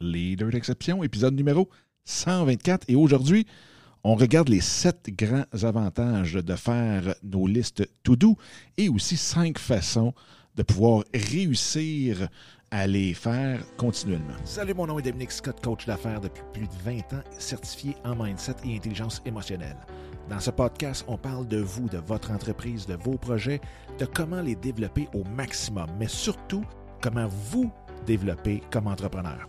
Leader d'exception, épisode numéro 124. Et aujourd'hui, on regarde les sept grands avantages de faire nos listes to-do et aussi cinq façons de pouvoir réussir à les faire continuellement. Salut, mon nom est Dominique Scott, coach d'affaires depuis plus de 20 ans, certifié en mindset et intelligence émotionnelle. Dans ce podcast, on parle de vous, de votre entreprise, de vos projets, de comment les développer au maximum, mais surtout comment vous développer comme entrepreneur.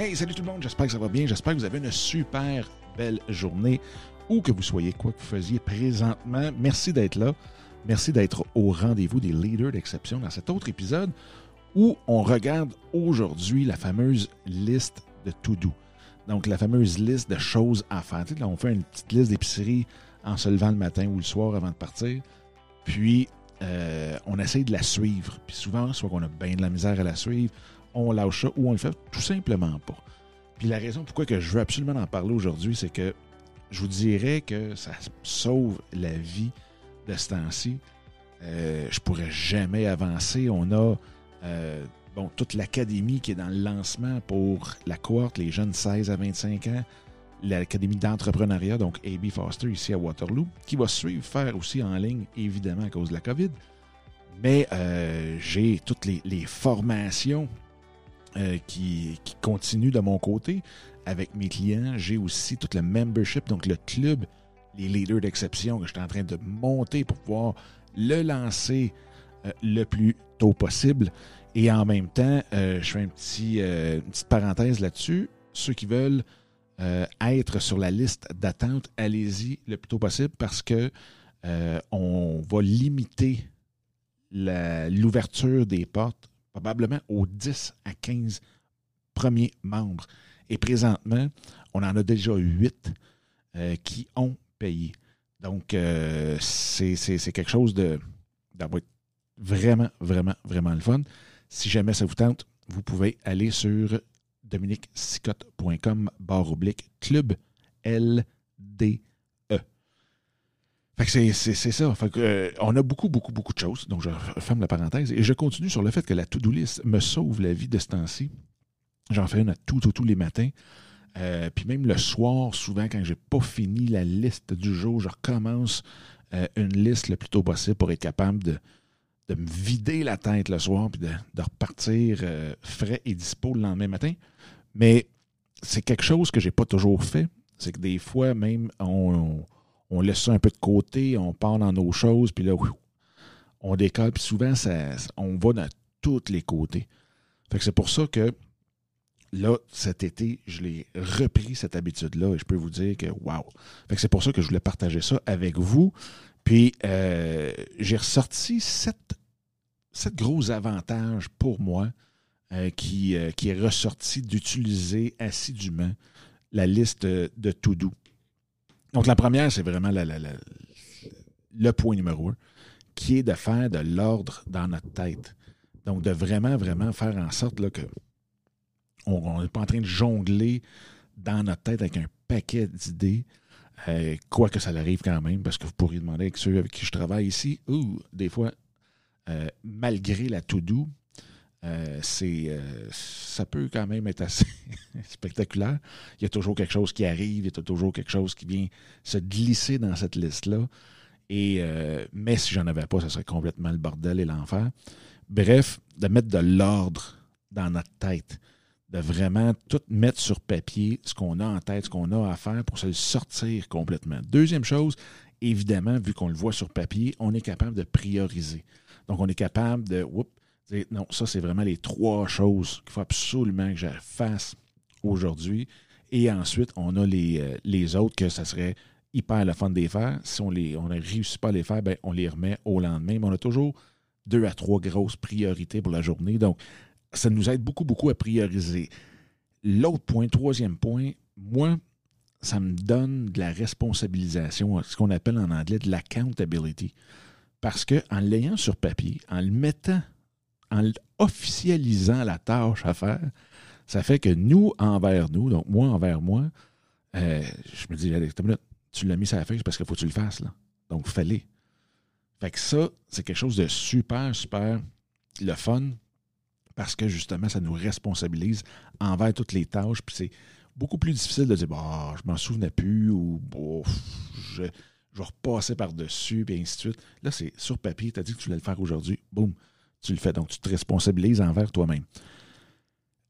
Hey, salut tout le monde, j'espère que ça va bien, j'espère que vous avez une super belle journée, où que vous soyez, quoi que vous faisiez présentement. Merci d'être là, merci d'être au rendez-vous des leaders d'exception dans cet autre épisode où on regarde aujourd'hui la fameuse liste de to-do. Donc, la fameuse liste de choses à faire. Tu sais, là, on fait une petite liste d'épicerie en se levant le matin ou le soir avant de partir. Puis, euh, on essaye de la suivre. Puis souvent, soit qu'on a bien de la misère à la suivre, on lâche ça ou on le fait tout simplement pas. Puis la raison pourquoi que je veux absolument en parler aujourd'hui, c'est que je vous dirais que ça sauve la vie de ce temps-ci. Euh, je pourrais jamais avancer. On a euh, toute l'académie qui est dans le lancement pour la cohorte, les jeunes 16 à 25 ans, l'académie d'entrepreneuriat, donc AB Foster ici à Waterloo, qui va suivre faire aussi en ligne, évidemment à cause de la COVID. Mais euh, j'ai toutes les, formations euh, qui, qui continuent de mon côté avec mes clients. J'ai aussi tout le membership, donc le club, les leaders d'exception que je suis en train de monter pour pouvoir le lancer euh, le plus tôt possible. Et en même temps, je fais une petite parenthèse là-dessus. Ceux qui veulent être sur la liste d'attente, allez-y le plus tôt possible parce que on va limiter l'ouverture des portes probablement aux 10 à 15 premiers membres. Et présentement, on en a déjà 8 euh, qui ont payé. Donc, euh, c'est quelque chose de, vraiment, vraiment, vraiment le fun. Si jamais ça vous tente, vous pouvez aller sur dominiquesicotte.com barre oblique club LD c'est ça. Euh, on a beaucoup, beaucoup, beaucoup de choses. Donc, je ferme la parenthèse. Et je continue sur le fait que la to-do list me sauve la vie de ce temps-ci. J'en fais une à tout, tous les matins. Euh, puis même le soir, souvent, quand j'ai pas fini la liste du jour, je recommence euh, une liste le plus tôt possible pour être capable de, me vider la tête le soir puis de, repartir frais et dispo le lendemain matin. Mais c'est quelque chose que j'ai pas toujours fait. C'est que des fois, même, on on laisse ça un peu de côté, on part dans nos choses, puis là, on décolle, puis souvent, ça, on va dans tous les côtés. Fait que c'est pour ça que là, cet été, je l'ai repris cette habitude-là et je peux vous dire que wow. Fait que c'est pour ça que je voulais partager ça avec vous. Puis euh, j'ai ressorti sept, gros avantages pour moi euh, qui, euh, qui est ressorti d'utiliser assidûment la liste de to-do. Donc, la première, c'est vraiment le point numéro un, qui est de faire de l'ordre dans notre tête. Donc, de vraiment, vraiment faire en sorte là, que on n'est pas en train de jongler dans notre tête avec un paquet d'idées, euh, quoi que ça arrive quand même, parce que vous pourriez demander avec ceux avec qui je travaille ici, ou des fois, euh, malgré la to-do, euh, c'est, euh, ça peut quand même être assez spectaculaire. Il y a toujours quelque chose qui arrive, il y a toujours quelque chose qui vient se glisser dans cette liste-là. Et, euh, mais si j'en avais pas, ça serait complètement le bordel et l'enfer. Bref, de mettre de l'ordre dans notre tête, de vraiment tout mettre sur papier, ce qu'on a en tête, ce qu'on a à faire pour se le sortir complètement. Deuxième chose, évidemment, vu qu'on le voit sur papier, on est capable de prioriser. Donc, on est capable de, oups, non, ça, c'est vraiment les trois choses qu'il faut absolument que je fasse aujourd'hui. Et ensuite, on a les, euh, les autres que ça serait hyper le fun de les faire. Si on ne on réussit pas à les faire, ben, on les remet au lendemain. Mais on a toujours deux à trois grosses priorités pour la journée. Donc, ça nous aide beaucoup, beaucoup à prioriser. l'autre point, troisième point, moi, ça me donne de la responsabilisation, ce qu'on appelle en anglais de l'accountability. Parce qu'en l'ayant sur papier, en le mettant, en officialisant la tâche à faire, ça fait que nous envers nous, donc moi envers moi, euh, je me dis, tu l'as mis sur la feuille parce qu'il faut que tu le fasses. Là. Donc, fallait. Fait que ça, c'est quelque chose de super, super le fun parce que justement, ça nous responsabilise envers toutes les tâches. Puis c'est beaucoup plus difficile de dire, bah, je m'en souvenais plus ou je, je vais repasser par-dessus, puis ainsi de suite. Là, c'est sur papier, tu as dit que tu voulais le faire aujourd'hui. Boum, tu le fais. Donc, tu te responsabilises envers toi-même.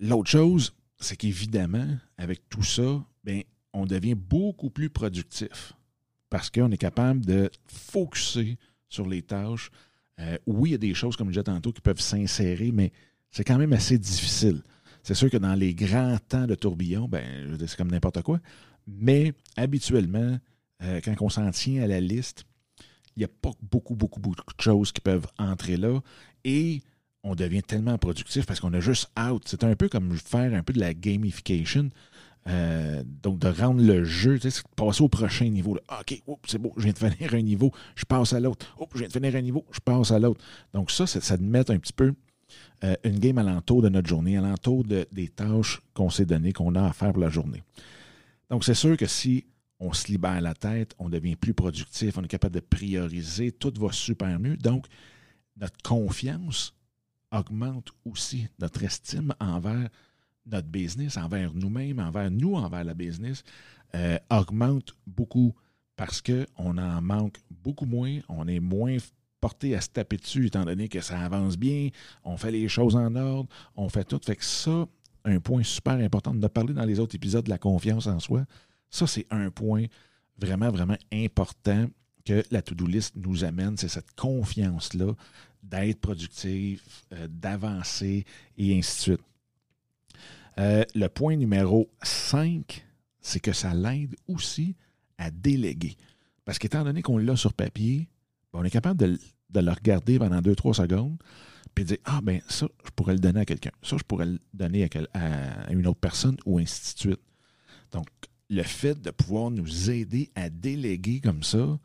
L'autre chose, c'est qu'évidemment, avec tout ça, bien, on devient beaucoup plus productif parce qu'on est capable de focuser sur les tâches. Euh, oui, il y a des choses, comme je disais tantôt, qui peuvent s'insérer, mais c'est quand même assez difficile. C'est sûr que dans les grands temps de tourbillon, ben, c'est comme n'importe quoi. Mais habituellement, euh, quand on s'en tient à la liste, il n'y a pas beaucoup, beaucoup, beaucoup de choses qui peuvent entrer là. Et on devient tellement productif parce qu'on a juste out. C'est un peu comme faire un peu de la gamification. Euh, donc, de rendre le jeu, tu sais, passer au prochain niveau. Ah, OK, c'est bon, je viens de finir un niveau, je passe à l'autre. Je viens de finir un niveau, je passe à l'autre. Donc, ça, ça te met un petit peu euh, une game alentour de notre journée, alentour de, des tâches qu'on s'est données, qu'on a à faire pour la journée. Donc, c'est sûr que si on se libère la tête, on devient plus productif, on est capable de prioriser, tout va super mieux. Donc, notre confiance augmente aussi, notre estime envers notre business, envers nous-mêmes, envers nous, envers la business, euh, augmente beaucoup parce qu'on en manque beaucoup moins, on est moins à se taper dessus étant donné que ça avance bien, on fait les choses en ordre, on fait tout. Fait que ça, un point super important, de parler dans les autres épisodes de la confiance en soi, ça c'est un point vraiment, vraiment important que la to-do list nous amène, c'est cette confiance-là d'être productif, euh, d'avancer et ainsi de suite. Euh, le point numéro 5, c'est que ça l'aide aussi à déléguer. Parce qu'étant donné qu'on l'a sur papier, on est capable de, le regarder pendant 2-3 secondes, puis dire Ah, ben ça, je pourrais le donner à quelqu'un. Ça, je pourrais le donner à, une autre personne, ou ainsi de suite. Donc, le fait de pouvoir nous aider à déléguer comme ça,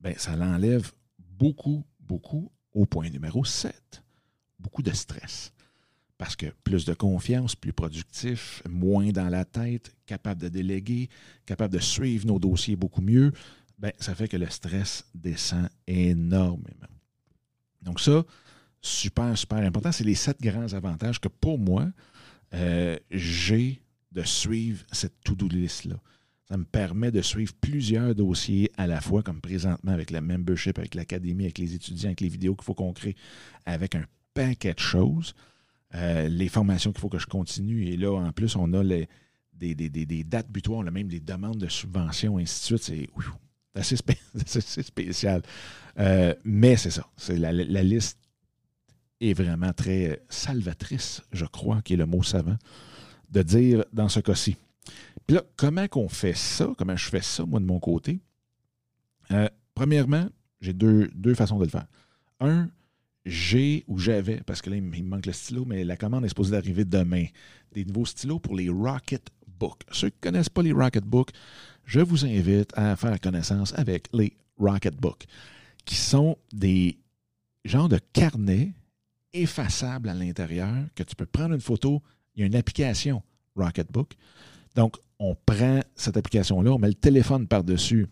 ben, ça l'enlève beaucoup, beaucoup au point numéro 7. Beaucoup de stress. Parce que plus de confiance, plus productif, moins dans la tête, capable de déléguer, capable de suivre nos dossiers beaucoup mieux, ben, ça fait que le stress descend énormément. Donc ça, super, super important. C'est les sept grands avantages que pour moi, euh, j'ai de suivre cette to-do list-là. Ça me permet de suivre plusieurs dossiers à la fois, comme présentement avec la membership, avec l'académie, avec les étudiants, avec les vidéos qu'il faut qu'on crée, avec un paquet de choses. Euh, les formations qu'il faut que je continue. Et là, en plus, on a les, des, dates butoirs, on a même des demandes de subventions, ainsi de suite. C'est assez, spécial. Euh, mais c'est ça. C'est la, liste est vraiment très salvatrice, je crois, qui est le mot savant, de dire dans ce cas-ci. Puis là, comment qu'on fait ça? Comment je fais ça, moi, de mon côté? Euh, premièrement, j'ai deux, deux façons de le faire. Un, j'ai ou j'avais, parce que là, il me manque le stylo, mais la commande est supposée d'arriver demain. Des nouveaux stylos pour les Rocket Ceux qui ne connaissent pas les Rocket Book, je vous invite à faire connaissance avec les Rocket Book, qui sont des genres de carnets effaçables à l'intérieur, que tu peux prendre une photo. Il y a une application Rocketbook. Donc, on prend cette application-là, on met le téléphone par-dessus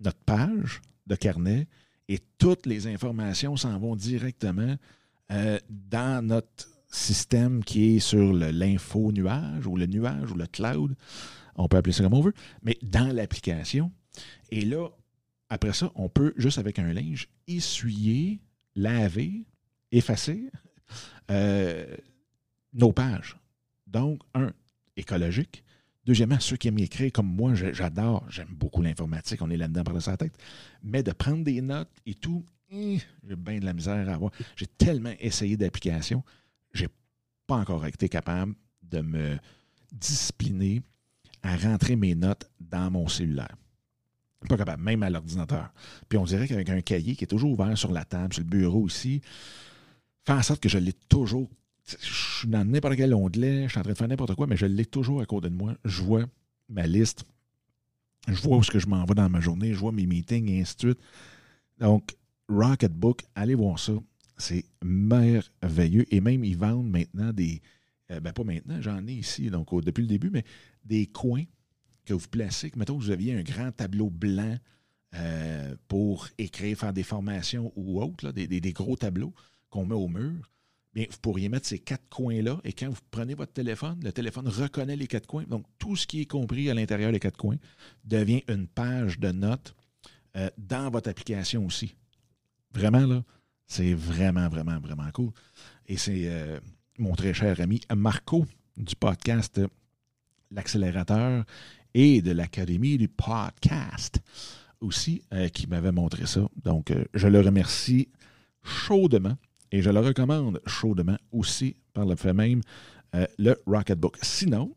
notre page de carnet et toutes les informations s'en vont directement euh, dans notre système qui est sur l'info-nuage ou le nuage ou le cloud. On peut appeler ça comme on veut, mais dans l'application. Et là, après ça, on peut, juste avec un linge, essuyer, laver, effacer euh, nos pages. Donc, un, écologique. Deuxièmement, ceux qui aiment écrire comme moi, j'adore, j'aime beaucoup l'informatique, on est là-dedans par sa tête. Mais de prendre des notes et tout, j'ai bien de la misère à avoir. J'ai tellement essayé d'applications, j'ai pas encore été capable de me discipliner à rentrer mes notes dans mon cellulaire. Pas capable, même à l'ordinateur. Puis on dirait qu'avec un cahier qui est toujours ouvert sur la table, sur le bureau ici, fait en sorte que je l'ai toujours je suis dans n'importe quel onglet, je suis en train de faire n'importe quoi, mais je l'ai toujours à côté de moi. Je vois ma liste, je vois où est-ce que je m'en vais dans ma journée, je vois mes meetings et ainsi de suite. Donc, Rocketbook, allez voir ça. C'est merveilleux. Et même, ils vendent maintenant des. Euh, ben, pas maintenant, j'en ai ici, donc depuis le début, mais des coins que vous placez. Que, mettons, vous aviez un grand tableau blanc euh, pour écrire, faire des formations ou autres, des, des, gros tableaux qu'on met au mur. Bien, vous pourriez mettre ces quatre coins-là et quand vous prenez votre téléphone, le téléphone reconnaît les quatre coins. Donc, tout ce qui est compris à l'intérieur des quatre coins devient une page de notes euh, dans votre application aussi. Vraiment, là, c'est vraiment, vraiment, vraiment cool. Et c'est euh, mon très cher ami Marco du podcast L'accélérateur et de l'Académie du podcast aussi euh, qui m'avait montré ça. Donc, je le remercie chaudement et je le recommande chaudement aussi par le fait même le Rocketbook. Sinon,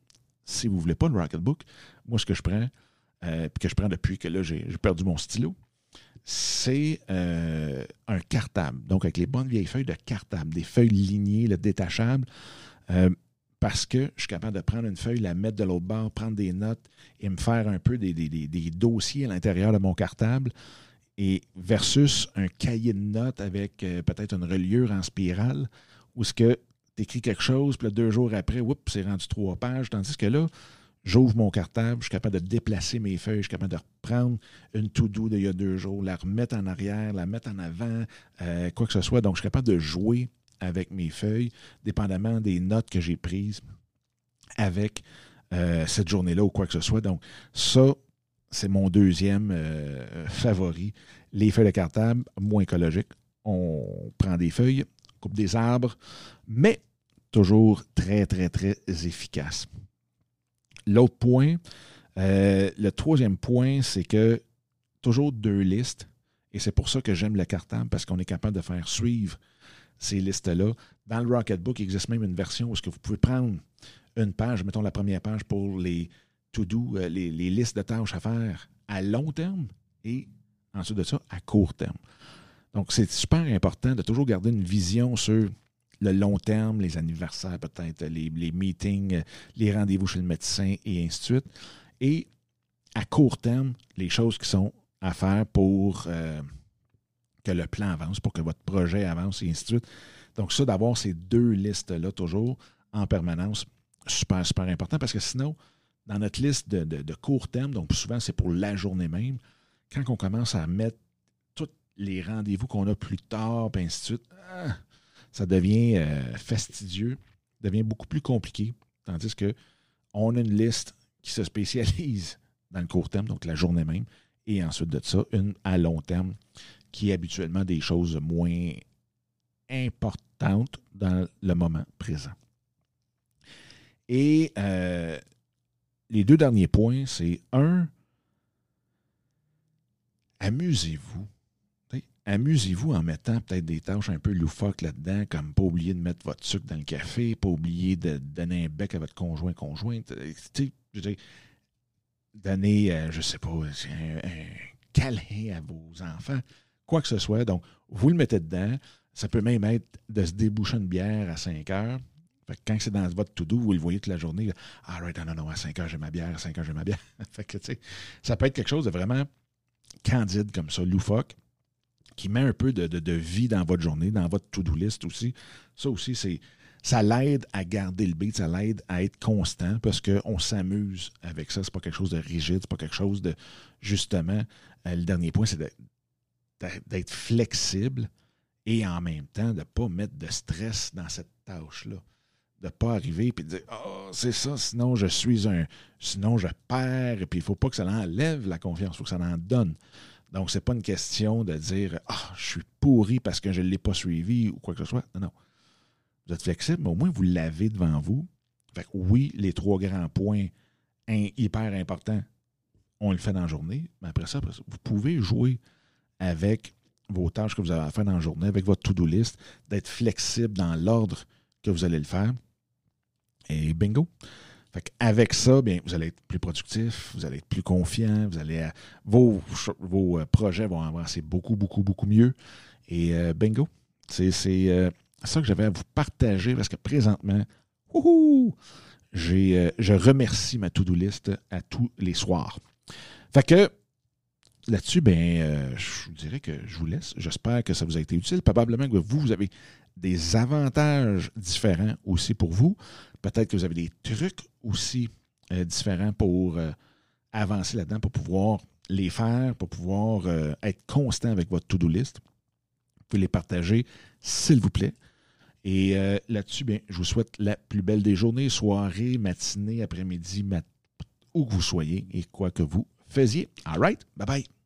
si vous ne voulez pas le Rocketbook, moi, ce que je prends, euh, que je prends depuis que là, j'ai perdu mon stylo, c'est euh, un cartable. Donc, avec les bonnes vieilles feuilles de cartable, des feuilles lignées, le détachable, euh, parce que je suis capable de prendre une feuille, la mettre de l'autre bord, prendre des notes et me faire un peu des, dossiers à l'intérieur de mon cartable. Et versus un cahier de notes avec peut-être une reliure en spirale, où ce que tu écris quelque chose, puis deux jours après, oups, c'est rendu trois pages. Tandis que là, J'ouvre mon cartable, je suis capable de déplacer mes feuilles, je suis capable de reprendre une to-do d'il y a deux jours, la remettre en arrière, la mettre en avant, euh, quoi que ce soit. Donc, je suis capable de jouer avec mes feuilles, dépendamment des notes que j'ai prises avec euh, cette journée-là ou quoi que ce soit. Donc, ça, c'est mon deuxième euh, favori. Les feuilles de cartable, moins écologiques. On prend des feuilles, coupe des arbres, mais toujours très, très, très efficace. L'autre point, euh, le troisième point, c'est que toujours deux listes, et c'est pour ça que j'aime le cartable, parce qu'on est capable de faire suivre ces listes-là. Dans le Rocketbook, il existe même une version où vous pouvez prendre une page, mettons la première page pour les to-do, euh, les, listes de tâches à faire à long terme et ensuite de ça à court terme. Donc, c'est super important de toujours garder une vision sur le long terme, les anniversaires peut-être, les, meetings, les rendez-vous chez le médecin et ainsi de suite. Et à court terme, les choses qui sont à faire pour euh, que le plan avance, pour que votre projet avance et ainsi de suite. Donc ça, d'avoir ces deux listes-là toujours en permanence, super, super important parce que sinon, dans notre liste de, court terme, donc souvent c'est pour la journée même, quand on commence à mettre tous les rendez-vous qu'on a plus tard, et ainsi de suite, ah, ça devient euh, fastidieux, devient beaucoup plus compliqué. Tandis que on a une liste qui se spécialise dans le court terme, donc la journée même, et ensuite de ça, une à long terme, qui est habituellement des choses moins importantes dans le moment présent. Et euh, les deux derniers points, c'est un, amusez-vous amusez-vous en mettant peut-être des tâches un peu loufoques là-dedans, comme pas oublier de mettre votre sucre dans le café, pas oublier de donner un bec à votre conjoint, conjointe. Euh, tu sais, donner, euh, je sais pas, un, câlin à vos enfants, quoi que ce soit. Donc, vous le mettez dedans. Ça peut même être de se déboucher une bière à 5 heures. Fait que quand c'est dans votre to-do, vous le voyez toute la journée. Ah, right, non, non, à 5 heures, j'ai ma bière, à 5 heures, j'ai ma bière. fait que, ça peut être quelque chose de vraiment candide comme ça, loufoque qui met un peu de, vie dans votre journée, dans votre to-do list aussi. Ça aussi, c'est ça l'aide à garder le beat, ça l'aide à être constant parce qu'on s'amuse avec ça. C'est pas quelque chose de rigide, c'est pas quelque chose de justement. Euh, le dernier point, c'est d'être flexible et en même temps de ne pas mettre de stress dans cette tâche-là. De ne pas arriver et de dire oh, c'est ça, sinon je suis un. Sinon je perds, et puis il ne faut pas que ça enlève la confiance, il faut que ça en donne. Donc, ce n'est pas une question de dire Ah, je suis pourri parce que je ne l'ai pas suivi ou quoi que ce soit. Non, non. Vous êtes flexible, mais au moins vous l'avez devant vous. Fait oui, les trois grands points hyper importants, on le fait dans la journée. Mais après ça, vous pouvez jouer avec vos tâches que vous avez à faire dans la journée, avec votre to-do list, d'être flexible dans l'ordre que vous allez le faire. Et bingo. Avec ça, bien, vous allez être plus productif, vous allez être plus confiant, vous allez, euh, vos, vos euh, projets vont avancer beaucoup, beaucoup, beaucoup mieux. Et euh, bingo, c'est ça que j'avais à vous partager parce que présentement, j'ai, euh, je remercie ma to-do list à tous les soirs. Fait que là-dessus, ben, euh, je vous dirais que je vous laisse. J'espère que ça vous a été utile. Probablement que vous, vous avez des avantages différents aussi pour vous. Peut-être que vous avez des trucs aussi euh, différents pour avancer là-dedans, pour pouvoir les faire, pour pouvoir être constant avec votre to-do list. Vous pouvez les partager, s'il vous plaît. Et euh, là-dessus, bien, je vous souhaite la plus belle des journées, soirée, matinée, après-midi, où que vous soyez et quoi que vous faisiez. All right? Bye bye.